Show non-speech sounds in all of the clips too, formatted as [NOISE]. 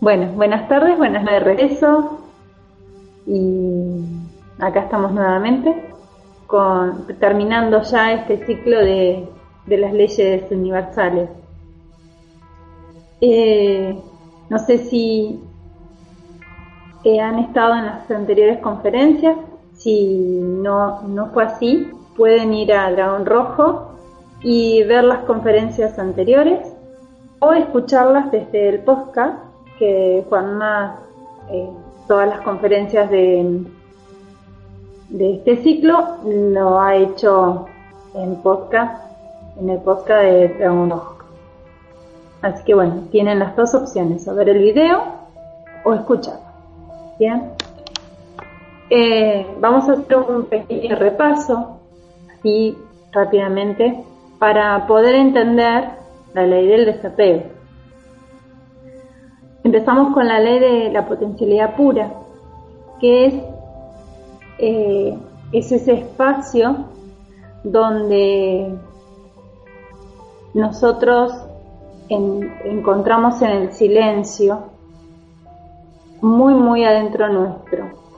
bueno, buenas tardes, buenas de regreso. Y acá estamos nuevamente con, terminando ya este ciclo de, las leyes universales. Eh, no sé si eh, han estado en las anteriores conferencias, si no, no fue así, pueden ir a Dragón Rojo y ver las conferencias anteriores o escucharlas desde el podcast que Juanma, eh, todas las conferencias de, de este ciclo lo ha hecho en podcast, en el podcast de Dragón Rojo. Así que bueno, tienen las dos opciones, o ver el video o escucharlo. Bien. Eh, vamos a hacer un pequeño repaso, así rápidamente, para poder entender la ley del desapego. Empezamos con la ley de la potencialidad pura, que es, eh, es ese espacio donde nosotros encontramos en el silencio, muy, muy adentro nuestro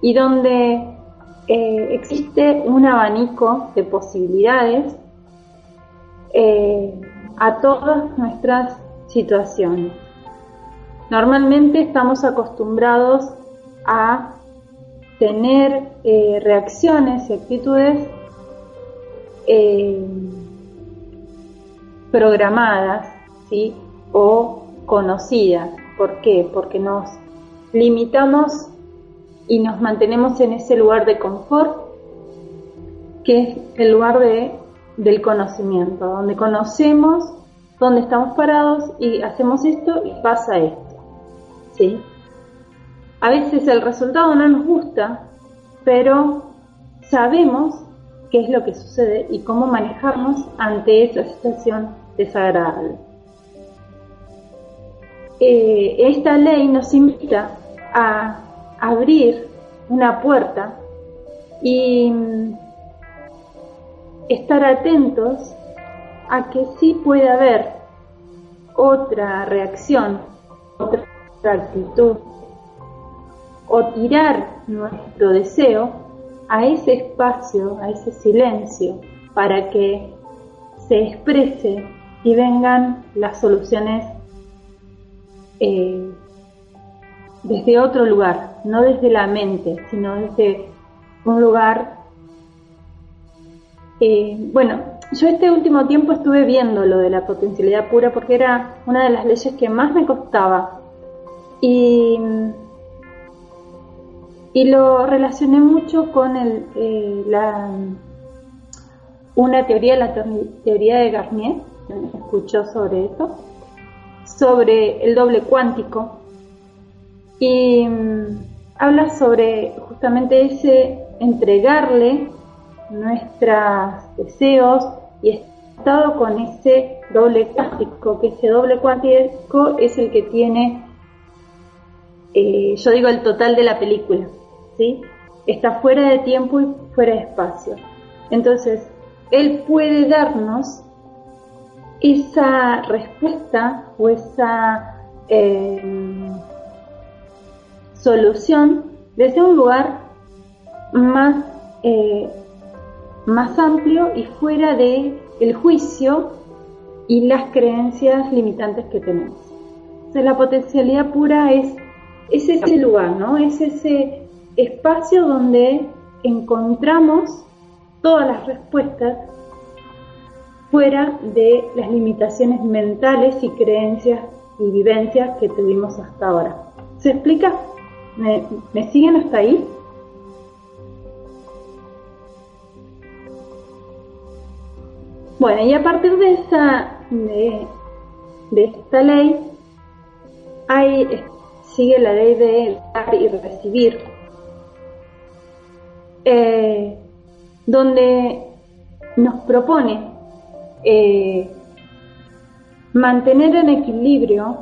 y donde eh, existe un abanico de posibilidades eh, a todas nuestras situaciones. Normalmente estamos acostumbrados a tener eh, reacciones y actitudes programadas ¿sí? o conocidas. ¿Por qué? Porque nos limitamos y nos mantenemos en ese lugar de confort que es el lugar de, del conocimiento, donde conocemos dónde estamos parados y hacemos esto y pasa esto. ¿sí? A veces el resultado no nos gusta, pero sabemos qué es lo que sucede y cómo manejarnos ante esa situación desagradable. Eh, esta ley nos invita a abrir una puerta y estar atentos a que sí puede haber otra reacción, otra actitud, o tirar nuestro deseo a ese espacio, a ese silencio, para que se exprese y vengan las soluciones eh, desde otro lugar, no desde la mente, sino desde un lugar... Eh, bueno, yo este último tiempo estuve viendo lo de la potencialidad pura porque era una de las leyes que más me costaba. Y, y lo relacioné mucho con eh, la, una teoría, la teoría de Garnier, escuchó sobre esto, sobre el doble cuántico, y mm, habla sobre justamente ese entregarle nuestros deseos y estado con ese doble cuántico, que ese doble cuántico es el que tiene, eh, yo digo, el total de la película, ¿sí? Está fuera de tiempo y fuera de espacio. Entonces, él puede darnos esa respuesta o esa eh, solución desde un lugar más, eh, más amplio y fuera de el juicio y las creencias limitantes que tenemos. la potencialidad pura es, es ese lugar, ¿no? Es ese espacio donde encontramos todas las respuestas fuera de las limitaciones mentales y creencias y vivencias que tuvimos hasta ahora. ¿Se explica? ¿Me, ¿Me, siguen hasta ahí? Bueno, y a partir de esa, de, de esta ley, hay, sigue la ley de dar y recibir, eh, donde nos propone eh, mantener en equilibrio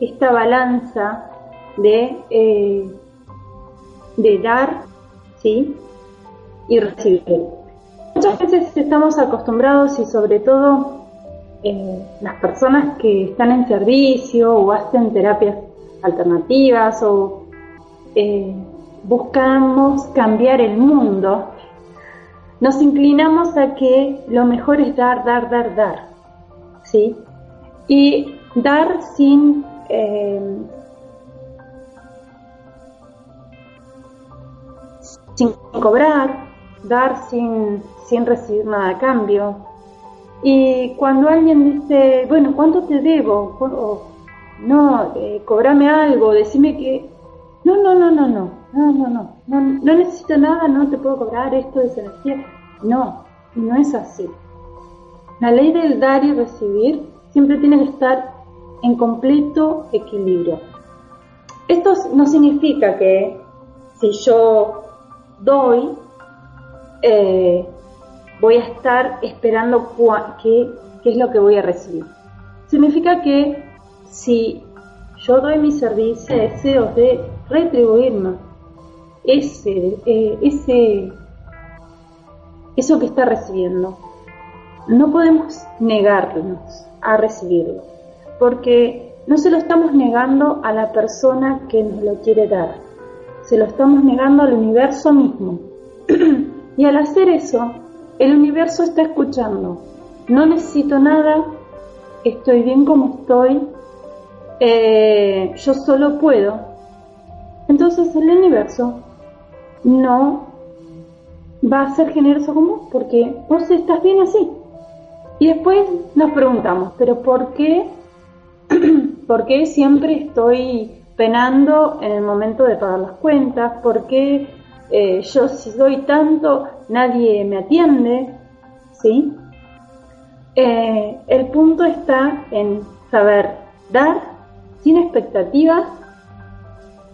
esta balanza de, eh, de dar ¿sí? y recibir. Muchas veces estamos acostumbrados y sobre todo eh, las personas que están en servicio o hacen terapias alternativas o eh, buscamos cambiar el mundo, nos inclinamos a que lo mejor es dar, dar, dar, dar. ¿sí? Y dar sin sin cobrar, dar sin, sin recibir nada a cambio. Y cuando alguien dice, bueno, ¿cuánto te debo? no, eh, cobrame algo, decime que... No, no, no, no, no, no, no, no, no, no necesito nada, no te puedo cobrar esto de energía. No, no es así. La ley del dar y recibir siempre tiene que estar en completo equilibrio. Esto no significa que si yo doy, eh, voy a estar esperando qué, es lo que voy a recibir. Significa que si yo doy mi servicio, deseo de retribuirme ese, eh, ese, eso que está recibiendo. No podemos negarnos a recibirlo, porque no se lo estamos negando a la persona que nos lo quiere dar se lo estamos negando al universo mismo. [CLEARS THROAT] y al hacer eso, el universo está escuchando. No necesito nada, estoy bien como estoy, eh, yo solo puedo. Entonces el universo no va a ser generoso como porque vos estás bien así. Y después nos preguntamos, pero ¿por qué? [CLEARS THROAT] ¿Por qué siempre estoy penando en el momento de pagar las cuentas, porque eh, yo si doy tanto nadie me atiende, ¿sí? Eh, el punto está en saber dar sin expectativas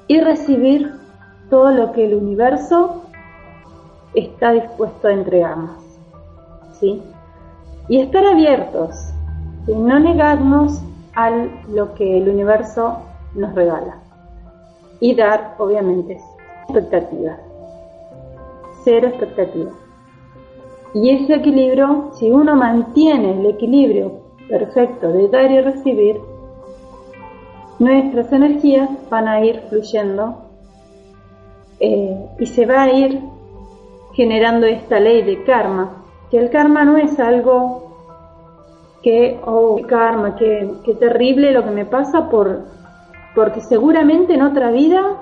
y recibir todo lo que el universo está dispuesto a entregarnos, ¿sí? Y estar abiertos, y no negarnos a lo que el universo nos regala. Y dar, obviamente, expectativas. Cero expectativas. Y ese equilibrio, si uno mantiene el equilibrio perfecto de dar y recibir, nuestras energías van a ir fluyendo eh, y se va a ir generando esta ley de karma, que el karma no es algo que, oh, karma, qué terrible lo que me pasa por porque seguramente en otra vida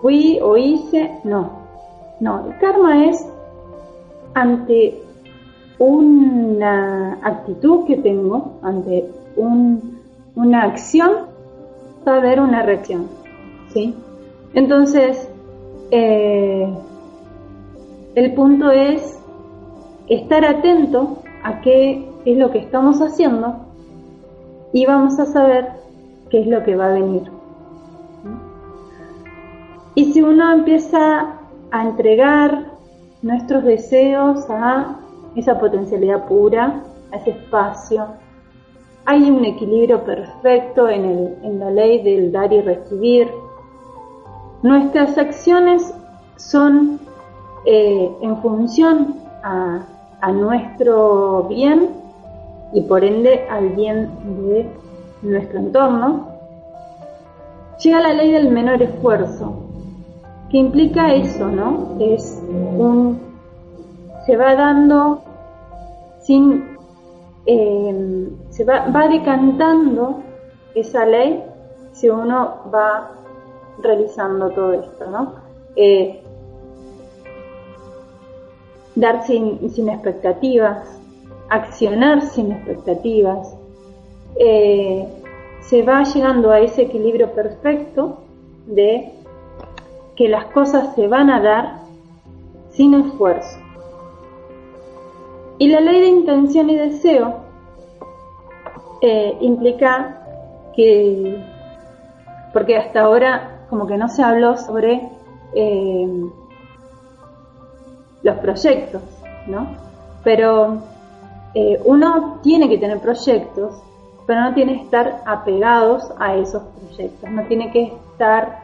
fui o hice, no, no, el karma es ante una actitud que tengo, ante una acción, va a haber una reacción, ¿sí? Entonces, eh, el punto es estar atento a qué es lo que estamos haciendo y vamos a saber qué es lo que va a venir. Y si uno empieza a entregar nuestros deseos a esa potencialidad pura, a ese espacio, hay un equilibrio perfecto en, la ley del dar y recibir. Nuestras acciones son eh, en función a, a nuestro bien y por ende al bien de nuestro entorno. Llega la ley del menor esfuerzo, implica eso, ¿no? Es un, se va dando sin, em, se va, va decantando esa ley si uno va realizando todo esto, ¿no? Eh, dar sin, sin, expectativas, accionar sin expectativas, eh, se va llegando a ese equilibrio perfecto de que las cosas se van a dar sin esfuerzo. Y la ley de intención y deseo eh, implica que, porque hasta ahora como que no se habló sobre eh, los proyectos, ¿no? Pero eh, uno tiene que tener proyectos, pero no tiene que estar apegados a esos proyectos, no tiene que estar...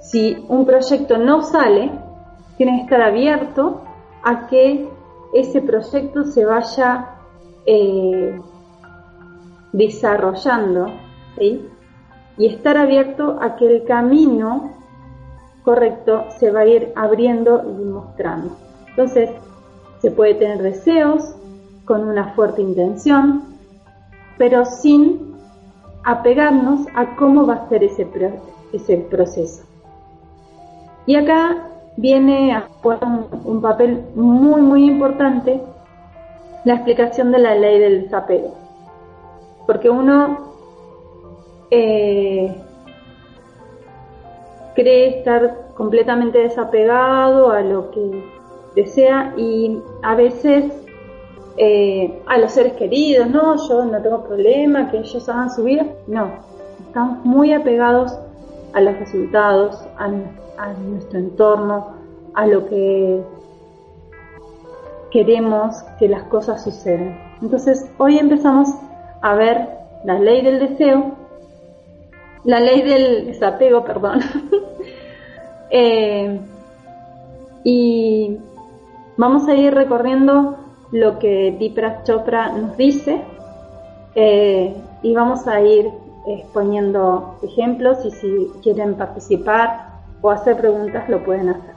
si un proyecto no sale, tiene que estar abierto a que ese proyecto se vaya eh, desarrollando y estar abierto a que el camino correcto se va a ir abriendo y mostrando. Entonces, se puede tener deseos con una fuerte intención, pero sin apegarnos a cómo va a ser ese, ese proceso. Y acá viene a jugar un, papel muy, muy importante la explicación de la ley del desapego. Porque uno eh, cree estar completamente desapegado a lo que desea y a veces eh, a los seres queridos, no, yo no tengo problema, que ellos hagan su vida. No, estamos muy apegados a los resultados, a nuestro entorno, a lo que queremos que las cosas sucedan. Entonces, hoy empezamos a ver la ley del deseo, la ley del desapego, perdón. [LAUGHS] Eh, y vamos a ir recorriendo lo que Dipra Chopra nos dice eh, y vamos a ir exponiendo ejemplos y si quieren participar o hacer preguntas lo pueden hacer.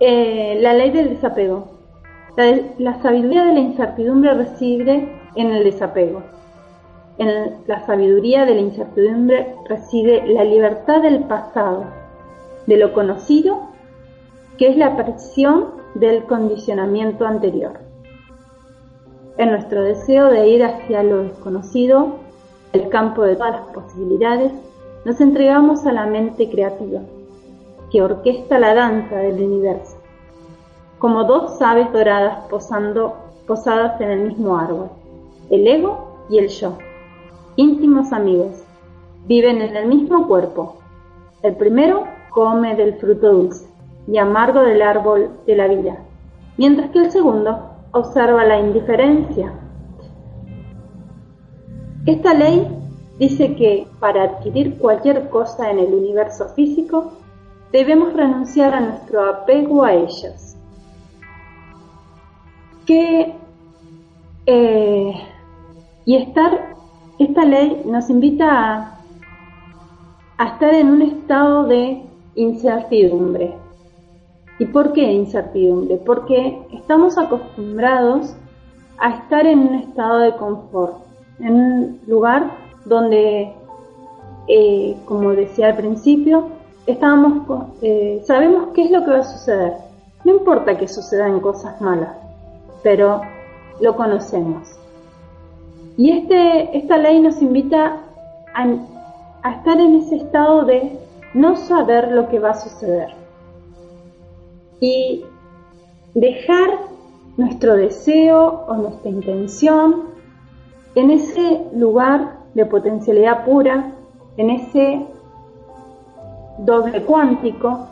Eh, la ley del desapego. La, sabiduría de la incertidumbre reside en el desapego. En la sabiduría de la incertidumbre reside la libertad del pasado, de lo conocido, que es la aparición del condicionamiento anterior. En nuestro deseo de ir hacia lo desconocido, el campo de todas las posibilidades, nos entregamos a la mente creativa, que orquesta la danza del universo, como dos aves doradas posando, posadas en el mismo árbol, el ego y el yo, íntimos amigos, viven en el mismo cuerpo. El primero come del fruto dulce y amargo del árbol de la vida, mientras que el segundo observa la indiferencia. Esta ley dice que para adquirir cualquier cosa en el universo físico, debemos renunciar a nuestro apego a ellas. Que, eh, y estar, esta ley nos invita a, a estar en un estado de incertidumbre. ¿Y por qué incertidumbre? Porque estamos acostumbrados a estar en un estado de confort, en un lugar donde, eh, como decía al principio, eh, sabemos qué es lo que va a suceder. No importa que sucedan cosas malas, pero lo conocemos. Y este, esta ley nos invita a estar en ese estado de no saber lo que va a suceder. Y dejar nuestro deseo o nuestra intención en ese lugar de potencialidad pura, en ese doble cuántico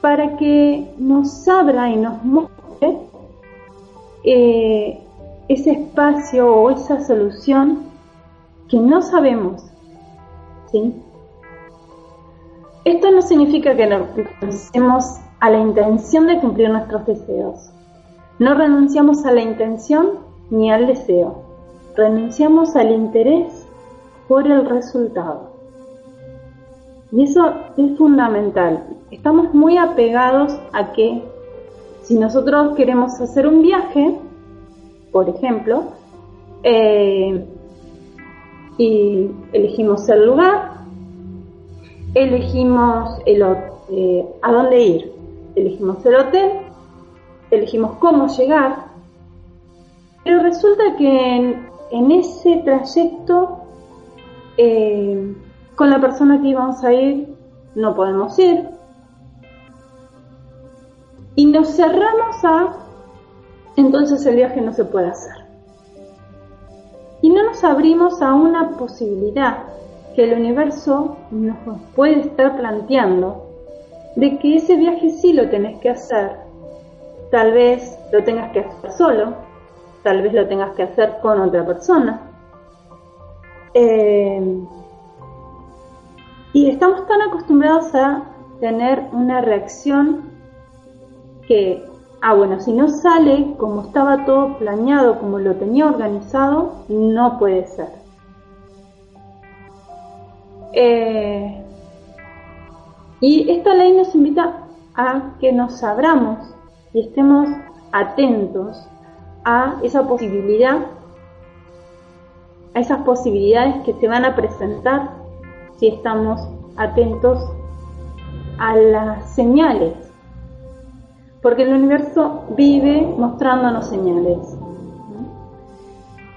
para que nos abra y nos muestre eh, ese espacio o esa solución que no sabemos. ¿sí? Esto no significa que no renunciemos a la intención de cumplir nuestros deseos. No renunciamos a la intención ni al deseo. Renunciamos al interés por el resultado. Y eso es fundamental. Estamos muy apegados a que si nosotros queremos hacer un viaje, por ejemplo, eh, y elegimos el lugar, elegimos el, eh, a dónde ir, elegimos el hotel, elegimos cómo llegar, pero resulta que en, ese trayecto eh, con la persona que íbamos a ir no podemos ir, y nos cerramos a, entonces el viaje no se puede hacer. Y no nos abrimos a una posibilidad que el universo nos puede estar planteando de que ese viaje sí lo tenés que hacer. Tal vez lo tengas que hacer solo, tal vez lo tengas que hacer con otra persona. Eh, y estamos tan acostumbrados a tener una reacción que, ah, bueno, si no sale como estaba todo planeado, como lo tenía organizado, no puede ser. Eh, y esta ley nos invita a que nos abramos y estemos atentos a esa posibilidad, a esas posibilidades que se van a presentar si estamos atentos a las señales porque el universo vive mostrándonos señales.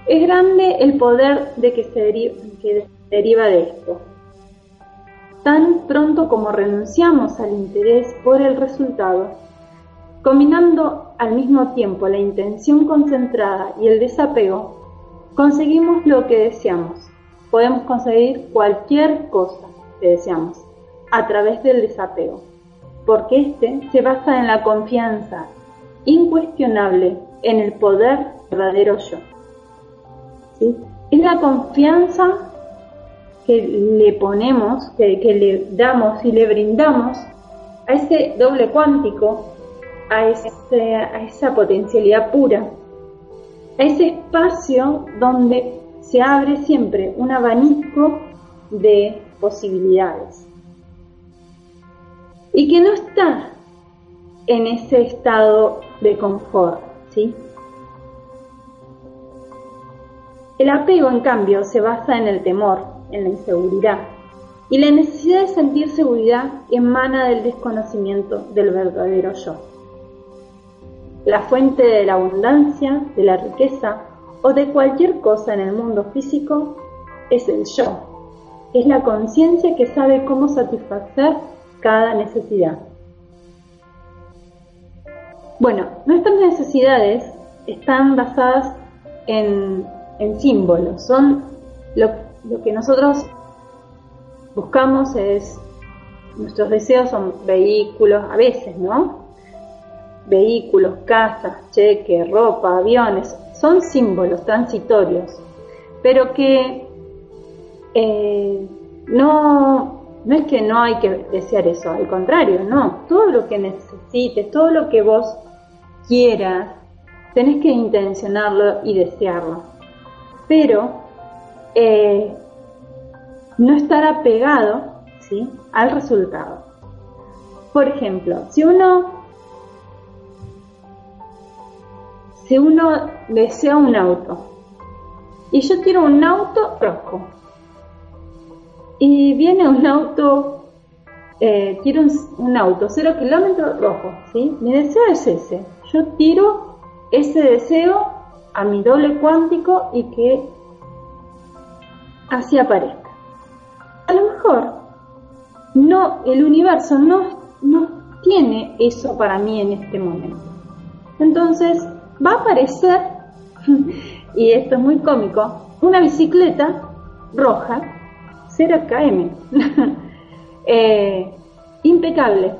Es grande el poder de que se deriva, de esto. Tan pronto como renunciamos al interés por el resultado, combinando al mismo tiempo la intención concentrada y el desapego, conseguimos lo que deseamos. Podemos conseguir cualquier cosa que deseamos a través del desapego porque este se basa en la confianza incuestionable en el poder verdadero yo. Es la confianza que le ponemos, que, le damos y le brindamos a ese doble cuántico, a, a esa potencialidad pura, a ese espacio donde se abre siempre un abanico de posibilidades. Y que no está en ese estado de confort, ¿sí? El apego, en cambio, se basa en el temor, en la inseguridad, y la necesidad de sentir seguridad emana del desconocimiento del verdadero yo. La fuente de la abundancia, de la riqueza o de cualquier cosa en el mundo físico es el yo. Es la conciencia que sabe cómo satisfacer cada necesidad. Bueno, nuestras necesidades están basadas en, símbolos, son lo, lo que nosotros buscamos es, nuestros deseos son vehículos, a veces, ¿no? Vehículos, casas, cheques, ropa, aviones, son símbolos transitorios, pero que eh, no, no es que no hay que desear eso, al contrario, no. Todo lo que necesites, todo lo que vos quieras, tenés que intencionarlo y desearlo. Pero eh, no estar apegado ¿sí? al resultado. Por ejemplo, si uno, si uno desea un auto y yo quiero un auto rojo, y viene un auto, eh, quiero un, auto, cero kilómetros rojo, ¿sí? Mi deseo es ese. Yo tiro ese deseo a mi doble cuántico y que así aparezca. A lo mejor no, el universo no, no tiene eso para mí en este momento. Entonces va a aparecer, [LAUGHS] y esto es muy cómico, una bicicleta roja 0 km. [LAUGHS] Eh, impecable.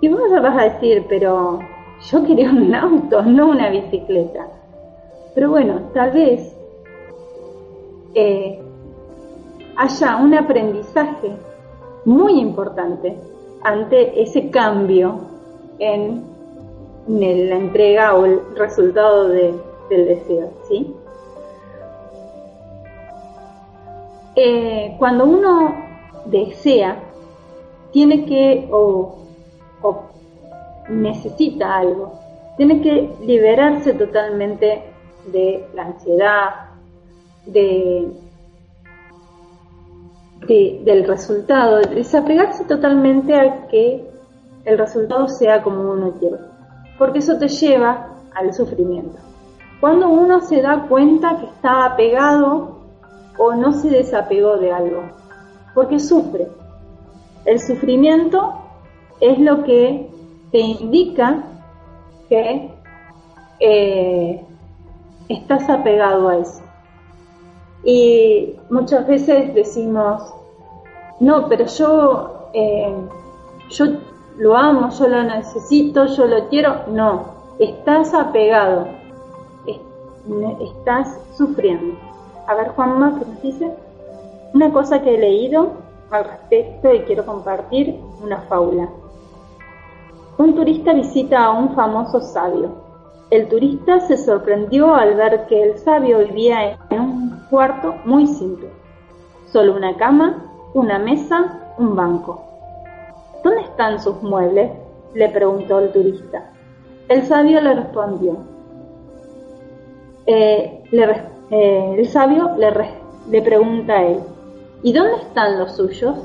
Y vos vas a decir, pero yo quería un auto, [LAUGHS] no una bicicleta. Pero bueno, tal vez haya un aprendizaje muy importante ante ese cambio en, la entrega o el resultado del deseo, ¿sí? Eh, cuando uno desea, tiene que o, necesita algo, tiene que liberarse totalmente de la ansiedad, de, del resultado, desapegarse totalmente a que el resultado sea como uno quiere, porque eso te lleva al sufrimiento. Cuando uno se da cuenta que está apegado o no se desapegó de algo, porque sufre. El sufrimiento es lo que te indica que eh, estás apegado a eso. Y muchas veces decimos, no, pero yo, eh, yo lo amo, yo lo necesito, yo lo quiero. No, estás apegado, estás sufriendo. A ver, Juanma, ¿qué nos dice? Una cosa que he leído al respecto y quiero compartir una fábula. Un turista visita a un famoso sabio. El turista se sorprendió al ver que el sabio vivía en un cuarto muy simple. Solo una cama, una mesa, un banco. ¿Dónde están sus muebles? le preguntó el turista. El sabio le respondió. Eh, eh, el sabio le, pregunta a él, ¿y dónde están los suyos?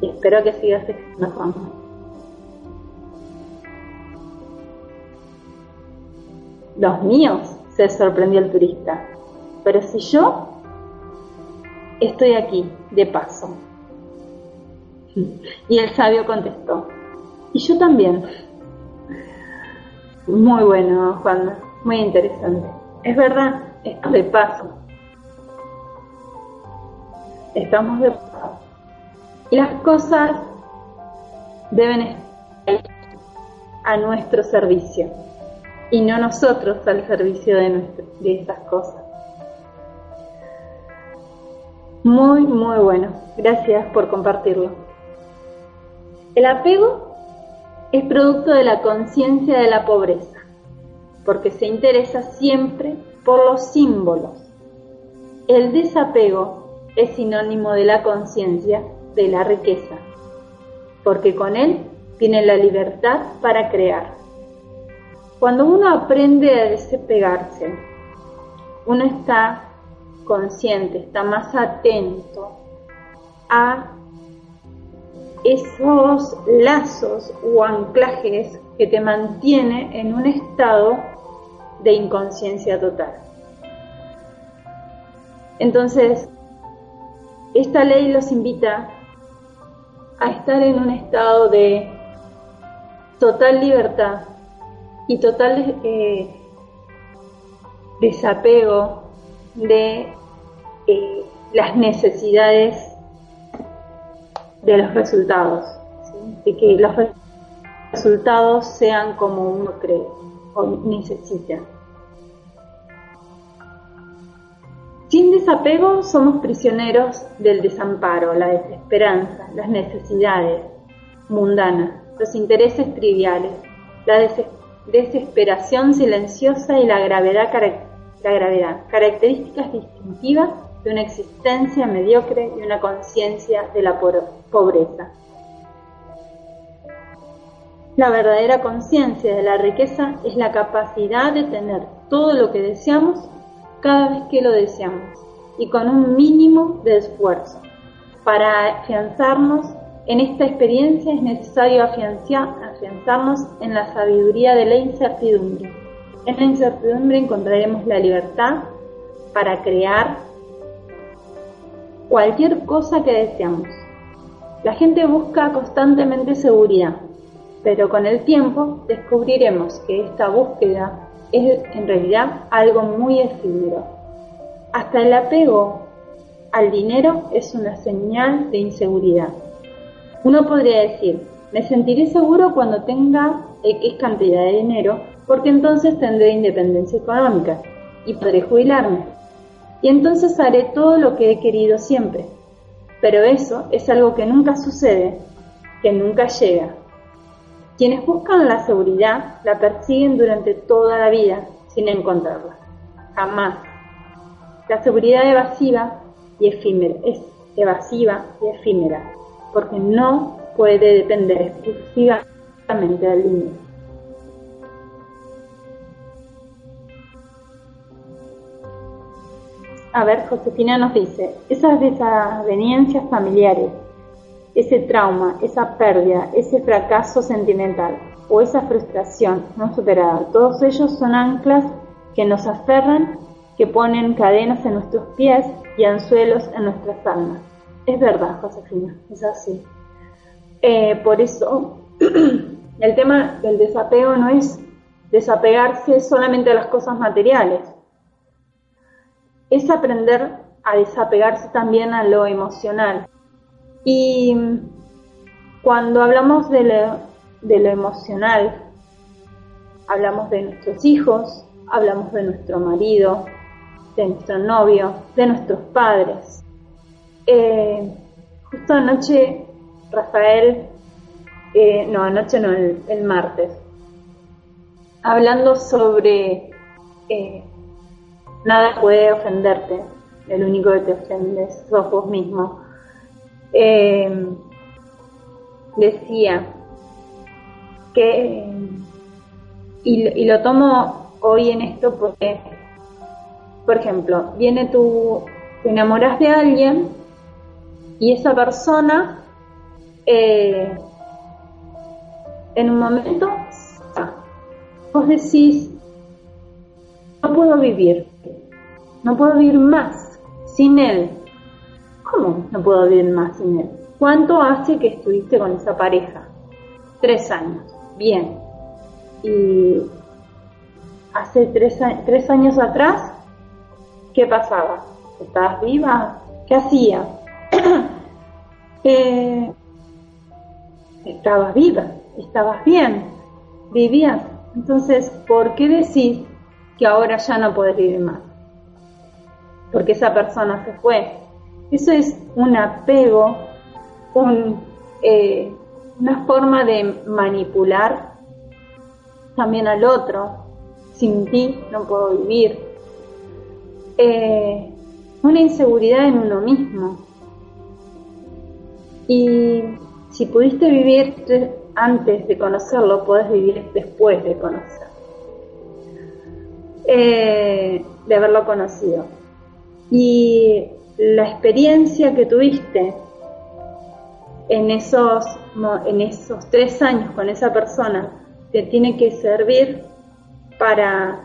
Y espero que sigas explicando. Los míos, se sorprendió el turista. Pero si yo estoy aquí, de paso. Y el sabio contestó, y yo también. Muy bueno, Juan, muy interesante. Es verdad, esto de paso. Estamos de paso. Y las cosas deben estar a nuestro servicio y no nosotros al servicio de, de esas cosas. Muy, muy bueno. Gracias por compartirlo. El apego es producto de la conciencia de la pobreza, porque se interesa siempre por los símbolos. El desapego es sinónimo de la conciencia de la riqueza, porque con él tiene la libertad para crear. Cuando uno aprende a desapegarse, uno está consciente, está más atento a esos lazos o anclajes que te mantiene en un estado de inconsciencia total. Entonces, esta ley los invita a estar en un estado de total libertad y total eh, desapego de eh, las necesidades de los resultados, de que los resultados sean como uno cree o necesita. Sin desapego somos prisioneros del desamparo, la desesperanza, las necesidades mundanas, los intereses triviales, la desesperación silenciosa y la gravedad, la gravedad, características distintivas de una existencia mediocre y una conciencia de la pobreza. La verdadera conciencia de la riqueza es la capacidad de tener todo lo que deseamos cada vez que lo deseamos y con un mínimo de esfuerzo para afianzarnos en esta experiencia es necesario afianzarnos en la sabiduría de la incertidumbre. En la incertidumbre encontraremos la libertad para crear cualquier cosa que deseamos. La gente busca constantemente seguridad, pero con el tiempo descubriremos que esta búsqueda es en realidad algo muy efímero. Hasta el apego al dinero es una señal de inseguridad. Uno podría decir, me sentiré seguro cuando tenga X cantidad de dinero, porque entonces tendré independencia económica y podré jubilarme. Y entonces haré todo lo que he querido siempre. Pero eso es algo que nunca sucede, que nunca llega. Quienes buscan la seguridad la persiguen durante toda la vida sin encontrarla. Jamás. La seguridad evasiva y efímera es evasiva y efímera porque no puede depender exclusivamente del dinero. A ver, Josefina nos dice, esas desavenencias familiares, ese trauma, esa pérdida, ese fracaso sentimental o esa frustración no superada, todos ellos son anclas que nos aferran, que ponen cadenas en nuestros pies y anzuelos en nuestras almas. Es verdad, Josefina, es así. Eh, por eso [CLEARS THROAT] el tema del desapego no es desapegarse solamente de las cosas materiales, es aprender a desapegarse también a lo emocional. Y cuando hablamos de lo, de lo emocional, hablamos de nuestros hijos, hablamos de nuestro marido, de nuestro novio, de nuestros padres. Eh, justo anoche, Rafael, eh, no, anoche no, el, martes, hablando sobre eh, nada puede ofenderte, el único que te ofende sos vos mismo. decía que y, lo tomo hoy en esto porque, por ejemplo, viene tu, te enamoras de alguien y esa persona eh, en un momento vos decís, no puedo vivir, no puedo vivir más sin él. ¿Cómo no puedo vivir más sin él? ¿Cuánto hace que estuviste con esa pareja? Tres años. Bien, y hace tres, años atrás, ¿qué pasaba? ¿Estabas viva? ¿Qué hacía? [CLEARS THROAT] eh, estabas viva, estabas bien, vivías. Entonces, ¿por qué decir que ahora ya no puedes vivir más? Porque esa persona se fue. Eso es un apego, eh, una forma de manipular también al otro. Sin ti no puedo vivir. Eh, una inseguridad en uno mismo. Y si pudiste vivir antes de conocerlo, puedes vivir después de conocerlo. Eh, de haberlo conocido. Y la experiencia que tuviste en esos, en esos tres años con esa persona te tiene que servir para,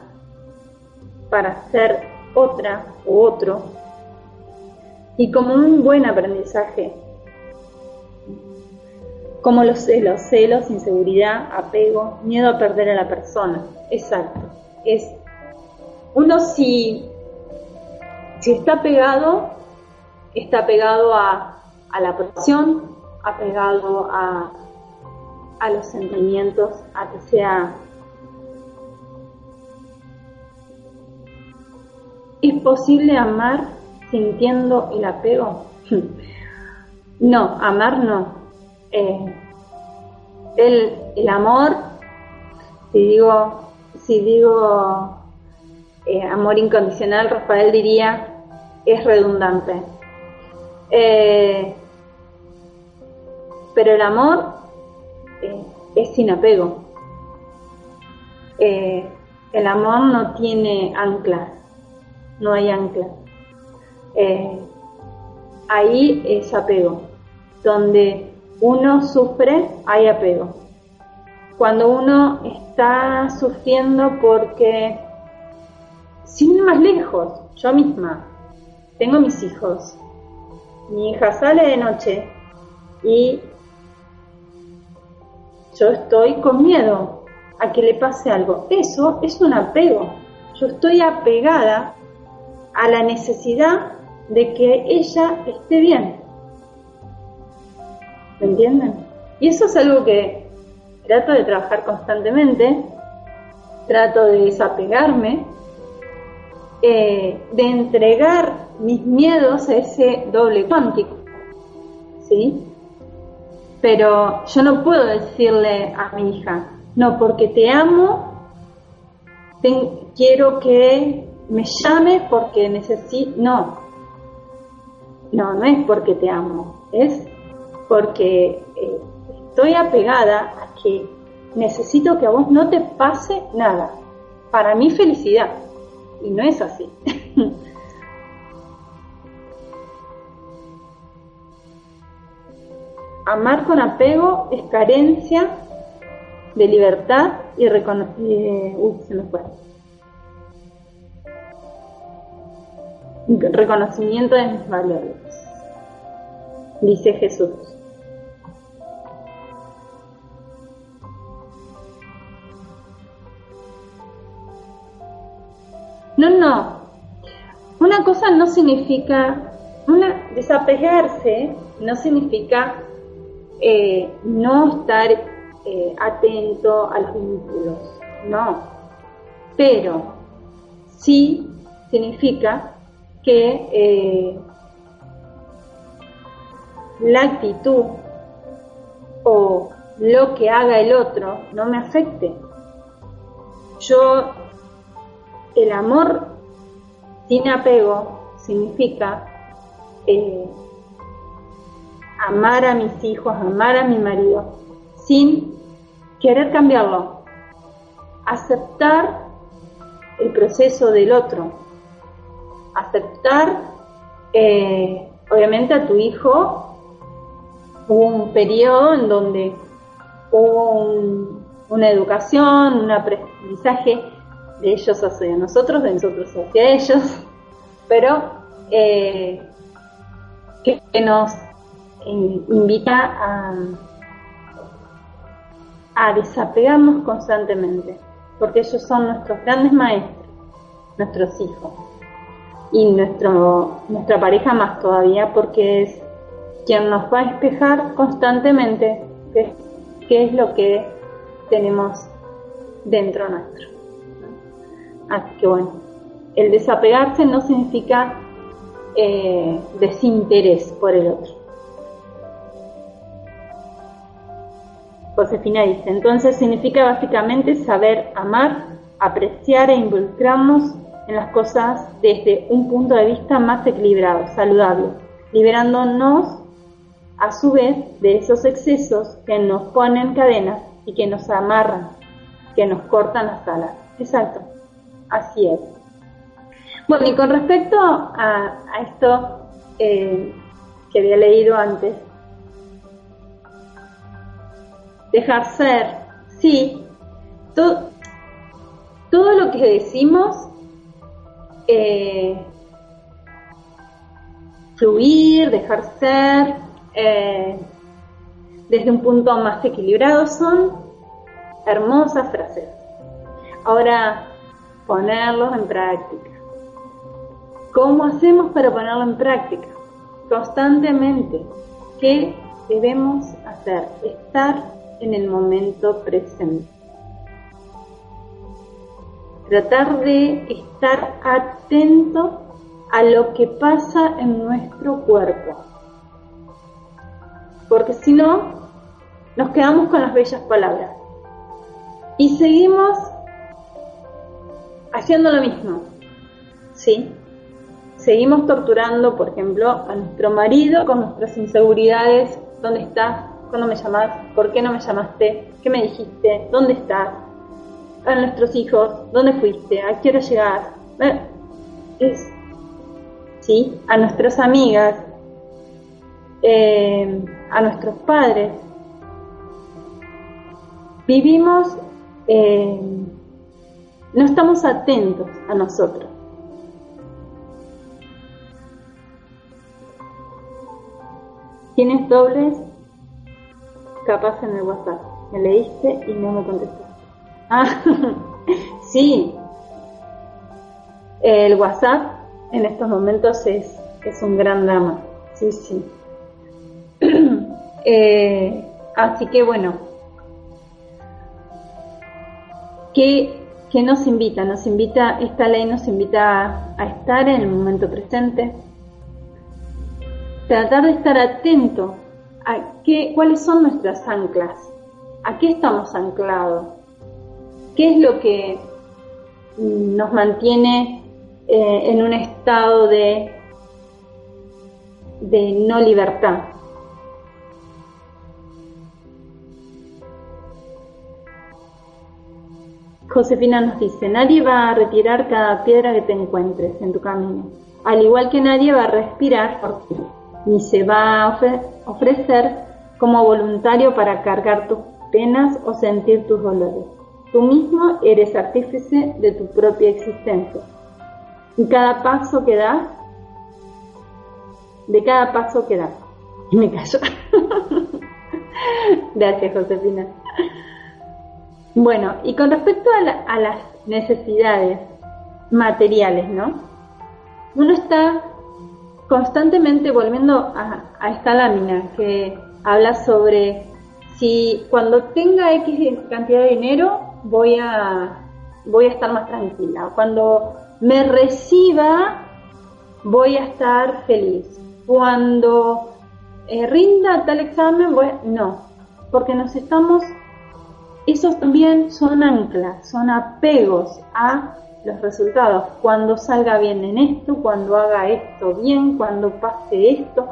para ser otra u otro y como un buen aprendizaje, como los celos, celos, inseguridad, apego, miedo a perder a la persona. Exacto. Es uno si, si está pegado, está pegado a, la presión, apegado a a los sentimientos, a que sea... ¿Es posible amar sintiendo el apego? [LAUGHS] no, amar no. Eh, el, el, amor, si digo, si digo eh, amor incondicional, Rafael diría, es redundante. Eh, pero el amor es sin apego. Eh, el amor no tiene ancla, no hay ancla. Eh, ahí es apego. Donde uno sufre, hay apego. Cuando uno está sufriendo porque, sin ir más lejos, yo misma, tengo mis hijos, mi hija sale de noche y yo estoy con miedo a que le pase algo. Eso es un apego. Yo estoy apegada a la necesidad de que ella esté bien. ¿Me entienden? Y eso es algo que trato de trabajar constantemente, trato de desapegarme, eh, de entregar mis miedos a ese doble cuántico. ¿Sí? pero yo no puedo decirle a mi hija, no, porque te amo, quiero que me llame porque necesito, no, no, no es porque te amo, es porque eh, estoy apegada a que necesito que a vos no te pase nada, para mi felicidad, y no es así. [LAUGHS] Amar con apego es carencia de libertad y reconocimiento de mis valores, dice Jesús. No, no. Una cosa no significa, desapegarse no significa eh, no estar eh, atento a los vínculos, no. Pero sí significa que eh, la actitud o lo que haga el otro no me afecte. Yo, el amor sin apego significa eh, amar a mis hijos, amar a mi marido, sin querer cambiarlo, aceptar el proceso del otro, aceptar, eh, obviamente a tu hijo. Un periodo en donde hubo una educación, un aprendizaje ellos hacia nosotros, de nosotros hacia ellos, pero eh, que, nos invita a, desapegarnos constantemente, porque ellos son nuestros grandes maestros, nuestros hijos, y nuestro, nuestra pareja más todavía, porque es quien nos va a espejar constantemente qué, es lo que tenemos dentro nuestro. Así que bueno, el desapegarse no significa eh, desinterés por el otro. Josefina dice, entonces significa básicamente saber amar, apreciar e involucrarnos en las cosas desde un punto de vista más equilibrado, saludable, liberándonos a su vez de esos excesos que nos ponen cadenas y que nos amarran, que nos cortan las alas. Exacto, así es. Bueno, y con respecto a, esto eh, que había leído antes, dejar ser, sí, todo, todo lo que decimos, eh, fluir, dejar ser, eh, desde un punto más equilibrado son hermosas frases. Ahora, ponerlos en práctica. ¿Cómo hacemos para ponerlo en práctica? Constantemente. ¿Qué debemos hacer? Estar en el momento presente. Tratar de estar atento a lo que pasa en nuestro cuerpo porque si no, nos quedamos con las bellas palabras y seguimos haciendo lo mismo, ¿sí? Seguimos torturando, por ejemplo, a nuestro marido con nuestras inseguridades, ¿dónde estás? ¿Cuándo me llamas? ¿Por qué no me llamaste? ¿Qué me dijiste? ¿Dónde estás? A nuestros hijos, ¿dónde fuiste? ¿A qué hora llegás? Eh, ¿sí? A nuestras amigas, eh, a nuestros padres. Vivimos, eh, no estamos atentos a nosotros. Tienes dobles capaz en el WhatsApp. Me leíste y no me contestaste. Ah, [LAUGHS] sí. El WhatsApp en estos momentos es, es un gran drama. Sí, sí. [CLEARS THROAT] Eh, así que bueno, ¿qué, nos invita? Nos invita, esta ley nos invita a, estar en el momento presente, tratar de estar atento a qué, cuáles son nuestras anclas, a qué estamos anclados, qué es lo que nos mantiene eh, en un estado de, de no libertad. Josefina nos dice, nadie va a retirar cada piedra que te encuentres en tu camino, al igual que nadie va a respirar por ti, ni se va a ofrecer como voluntario para cargar tus penas o sentir tus dolores. Tú mismo eres artífice de tu propia existencia. Y cada paso que das, de cada paso que das. Y [LAUGHS] me callo. [LAUGHS] Gracias, Josefina. Bueno, y con respecto a, las necesidades, materiales, ¿no? Uno está constantemente volviendo a, esta lámina que habla sobre si cuando tenga X cantidad de dinero voy a, voy a estar más tranquila. Cuando me reciba voy a estar feliz. Cuando eh, rinda tal examen, voy no, porque nos estamos, esos también son anclas, son apegos a los resultados, cuando salga bien en esto, cuando haga esto bien, cuando pase esto,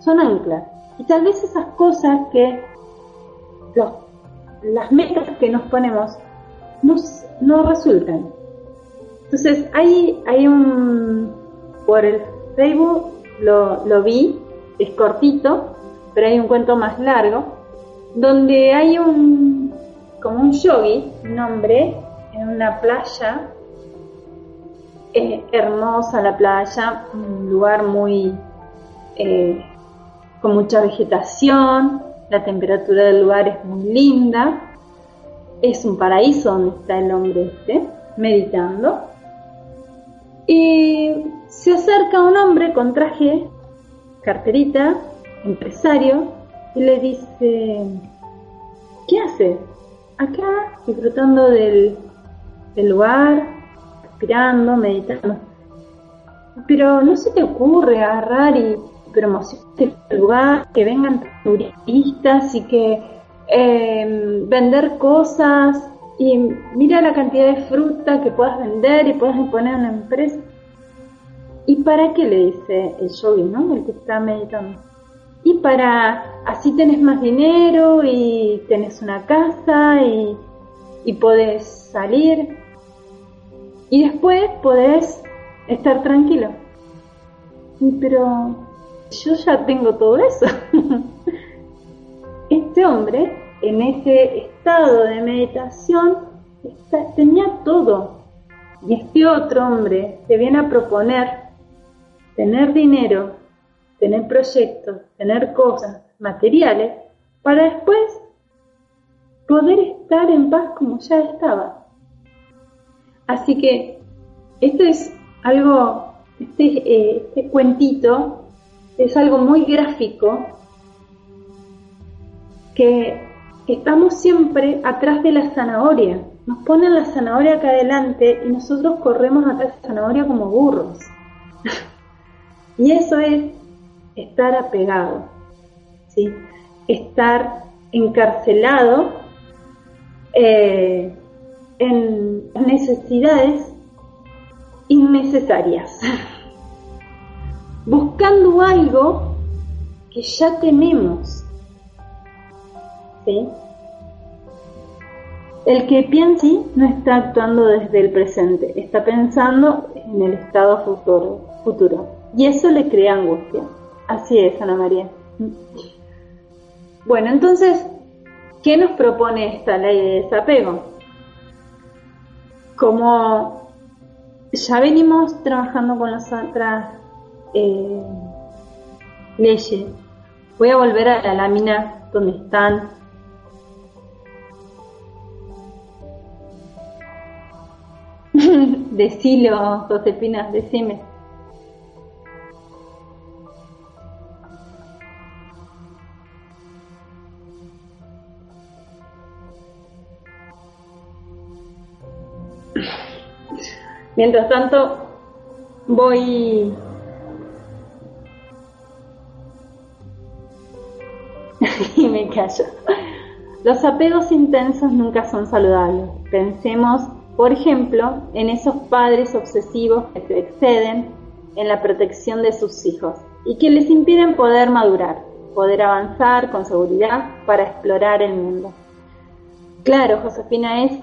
son anclas. Y tal vez esas cosas que las metas que nos ponemos no, resultan. Entonces, hay, hay un, por el Facebook lo, lo vi, es cortito, pero hay un cuento más largo, donde hay un, como un yogi, un hombre, en una playa hermosa la playa, un lugar muy eh, con mucha vegetación, la temperatura del lugar es muy linda, es un paraíso donde está el hombre este, meditando. Y se acerca un hombre con traje, carterita, empresario, y le dice, ¿qué hace? Acá disfrutando del, del lugar, respirando, meditando. Pero no se te ocurre agarrar y promocionar el lugar, que vengan turistas y que em, vender cosas y mira la cantidad de fruta que puedas vender y puedas poner una empresa. ¿Y para qué le dice el yogi, no? El que está meditando. Y para así tenés más dinero y tenés una casa y, y podés salir y después podés estar tranquilo. Pero yo ya tengo todo eso. [LAUGHS] este hombre, en ese estado de meditación, tenía todo. Y este otro hombre te viene a proponer tener dinero, tener proyectos, tener cosas materiales, para después poder estar en paz como ya estaba. Así que esto es algo, este, eh, este cuentito es algo muy gráfico que estamos siempre atrás de la zanahoria. Nos ponen la zanahoria acá adelante y nosotros corremos atrás de la zanahoria como burros. [LAUGHS] y eso es estar apegado, ¿sí? estar encarcelado eh, en necesidades innecesarias, [LAUGHS] buscando algo que ya tenemos. El que piensa no está actuando desde el presente, está pensando en el estado futuro, futuro. Y eso le crea angustia. Así es, Ana María. Bueno, entonces, ¿qué nos propone esta ley de desapego? como ya venimos trabajando con las otras eh, leyes, voy a volver a la lámina donde están [LAUGHS] Decilo, Josefina, decime. Mientras tanto, voy... [LAUGHS] y me callo. Los apegos intensos nunca son saludables. Pensemos, por ejemplo, en esos padres obsesivos que se exceden en la protección de sus hijos y que les impiden poder madurar, poder avanzar con seguridad para explorar el mundo. Claro, Josefina, es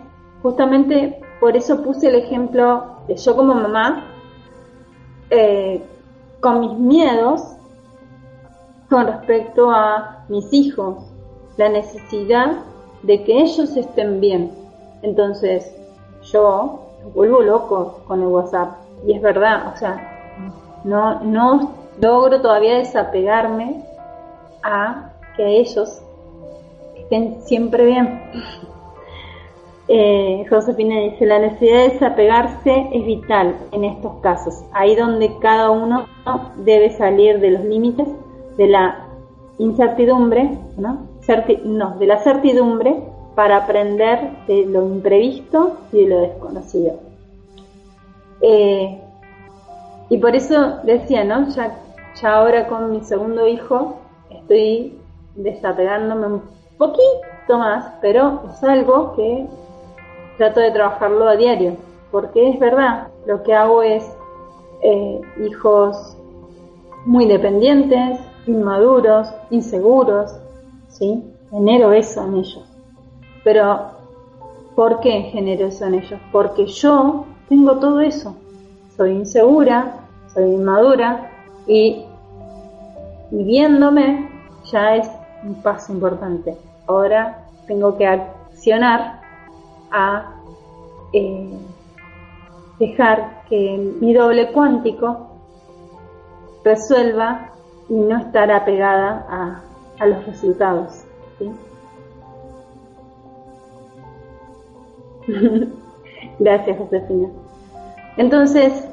justamente por eso puse el ejemplo de yo como mamá, eh, con mis miedos con respecto a mis hijos, la necesidad de que ellos estén bien. Entonces, yo vuelvo loco con el WhatsApp. Y es verdad, o sea, no, no logro todavía desapegarme a que ellos estén siempre bien. Eh, Josefina dice, la necesidad de desapegarse es vital en estos casos, ahí donde cada uno debe salir de los límites de la incertidumbre, ¿no? de la certidumbre para aprender de lo imprevisto y de lo desconocido. Eh, y por eso decía, ¿no? Ya, ya ahora con mi segundo hijo estoy desapegándome un poquito más, pero es algo que trato de trabajarlo a diario, porque es verdad, lo que hago es eh, hijos muy dependientes, inmaduros, inseguros, ¿sí? Genero eso en ellos. Pero, ¿por qué genero eso en ellos? Porque yo tengo todo eso. Soy insegura, soy inmadura y viviéndome ya es un paso importante. Ahora tengo que accionar a eh, dejar que mi doble cuántico resuelva y no estar apegada a, los resultados. [LAUGHS] Gracias, Josefina. Entonces,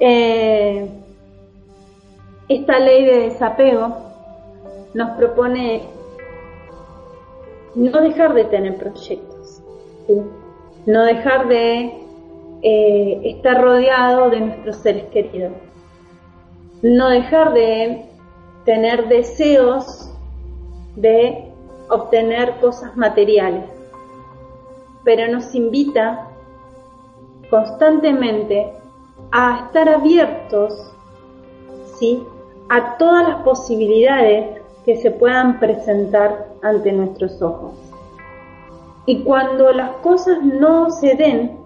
eh, esta ley de desapego nos propone no dejar de tener proyectos, no dejar de eh, estar rodeado de nuestros seres queridos, no dejar de tener deseos de obtener cosas materiales, pero nos invita constantemente a estar abiertos ¿sí? a todas las posibilidades que se puedan presentar ante nuestros ojos. Y cuando las cosas no se den,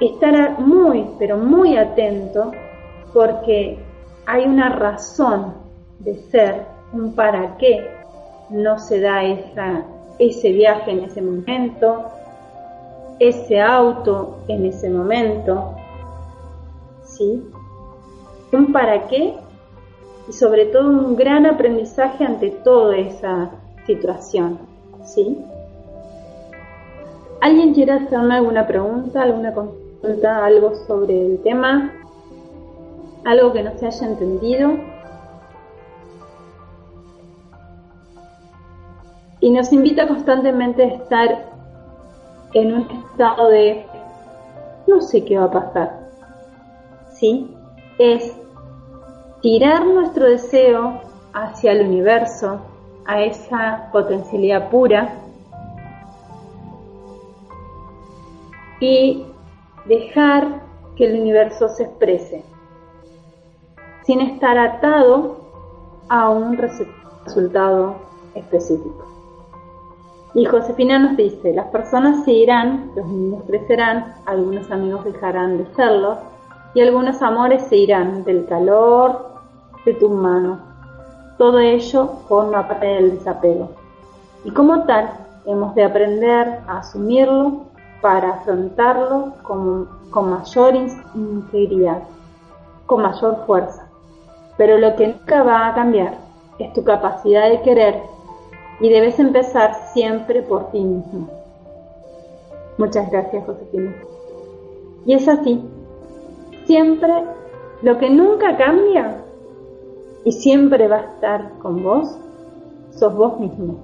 estar muy, pero muy atento porque hay una razón de ser, un para qué no se da esa, ese viaje en ese momento, ese auto en ese momento, ¿sí? Un para qué y sobre todo un gran aprendizaje ante toda esa situación, ¿sí? ¿Alguien quiere hacerme alguna pregunta, alguna consulta, algo sobre el tema? ¿Algo que no se haya entendido? Y nos invita constantemente a estar en un estado de no sé qué va a pasar. ¿Sí? Es tirar nuestro deseo hacia el universo, a esa potencialidad pura y dejar que el universo se exprese sin estar atado a un resultado específico. Y Josefina nos dice, las personas se irán, los niños crecerán, algunos amigos dejarán de serlo y algunos amores se irán del calor de tu mano. Todo ello forma parte del desapego. Y como tal, hemos de aprender a asumirlo para afrontarlo con, mayor integridad, con mayor fuerza. Pero lo que nunca va a cambiar es tu capacidad de querer y debes empezar siempre por ti mismo. Muchas gracias, Josefina. Y es así. Siempre lo que nunca cambia y siempre va a estar con vos, sos vos mismo.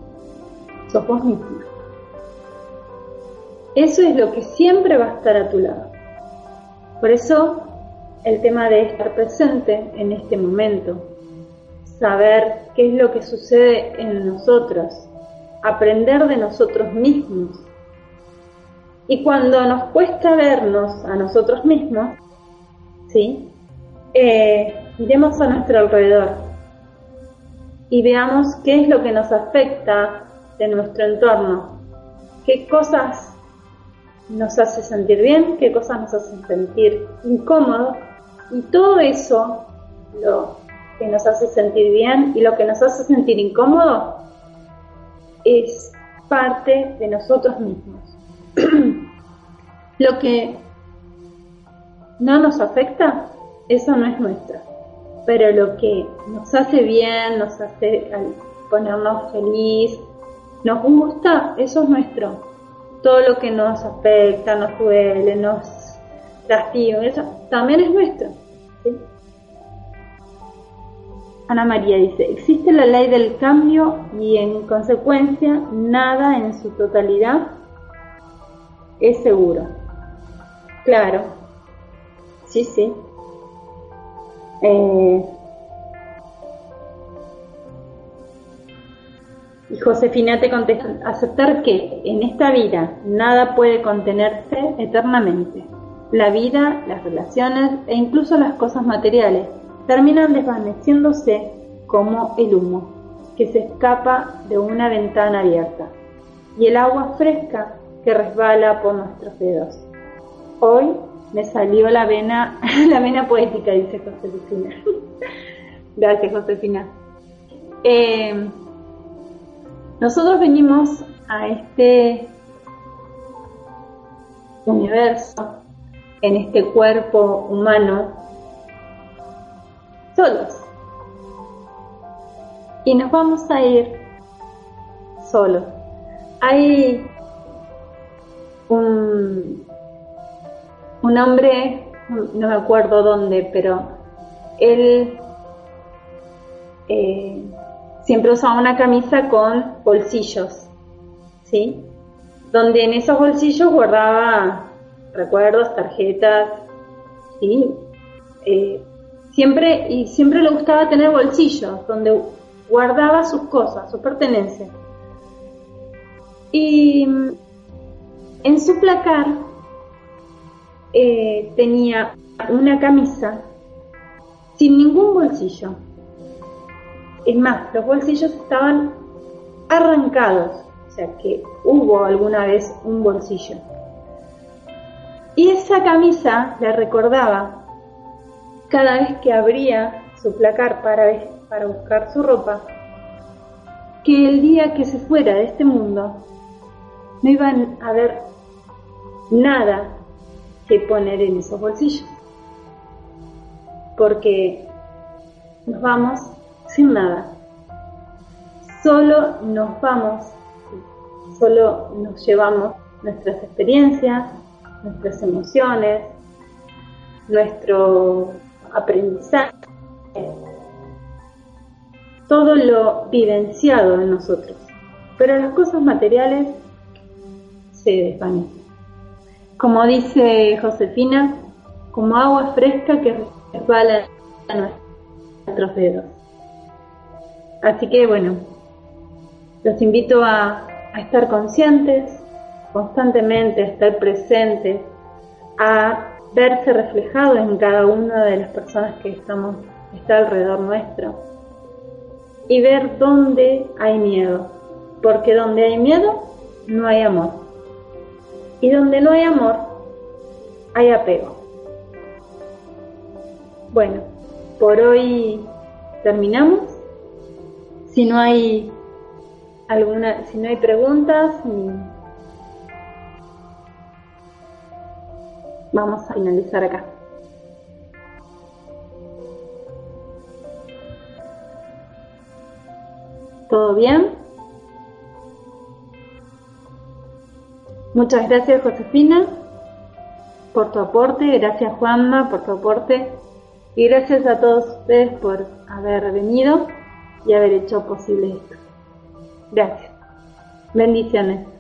Sos vos mismo. Eso es lo que siempre va a estar a tu lado. Por eso el tema de estar presente en este momento, saber qué es lo que sucede en nosotros, aprender de nosotros mismos. Y cuando nos cuesta vernos a nosotros mismos, ¿sí? Eh, miremos a nuestro alrededor y veamos qué es lo que nos afecta de nuestro entorno, qué cosas nos hace sentir bien, qué cosas nos hacen sentir incómodos y todo eso, lo que nos hace sentir bien y lo que nos hace sentir incómodo, es parte de nosotros mismos. [CLEARS THROAT] lo que no nos afecta, eso no es nuestro pero lo que nos hace bien, nos hace ponernos feliz, nos gusta, eso es nuestro. Todo lo que nos afecta, nos duele, nos lastima, eso también es nuestro. Ana María dice, existe la ley del cambio y en consecuencia nada en su totalidad es seguro. Claro, sí, sí. Eh, y Josefina te contesta, aceptar que en esta vida nada puede contenerse eternamente. La vida, las relaciones e incluso las cosas materiales terminan desvaneciéndose como el humo que se escapa de una ventana abierta y el agua fresca que resbala por nuestros dedos. Hoy me salió la vena, [LAUGHS] la vena poética, dice Josefina. [LAUGHS] Gracias, Josefina. Eh, nosotros venimos a este universo, en este cuerpo humano, solos. Y nos vamos a ir solos. Hay un, un hombre, no me acuerdo dónde, pero él eh, siempre usaba una camisa con bolsillos, ¿sí? Donde en esos bolsillos guardaba recuerdos, tarjetas, ¿sí? Eh, siempre, y siempre le gustaba tener bolsillos donde guardaba sus cosas, sus pertenencias. Y en su placar eh, tenía una camisa sin ningún bolsillo. Es más, los bolsillos estaban arrancados, o sea que hubo alguna vez un bolsillo. Y esa camisa le recordaba cada vez que abría su placar para, para buscar su ropa, que el día que se fuera de este mundo no iban a haber nada que poner en esos bolsillos. Porque nos vamos sin nada. Solo nos vamos, solo nos llevamos nuestras experiencias, nuestras emociones, nuestro aprendizaje, todo lo vivenciado en nosotros. Pero las cosas materiales se desvanecen. Como dice Josefina, como agua fresca que resbala a nuestros dedos. Así que bueno, los invito a, estar conscientes constantemente, a estar presentes, a verse reflejado en cada una de las personas que estamos está alrededor nuestro y ver dónde hay miedo, porque donde hay miedo no hay amor y donde no hay amor hay apego. Bueno, por hoy terminamos. Si no hay alguna, si no hay preguntas, vamos a finalizar acá. ¿Todo bien? Muchas gracias Josefina por tu aporte, gracias Juanma por tu aporte y gracias a todos ustedes por haber venido y haber hecho posible esto. Gracias. Bendiciones.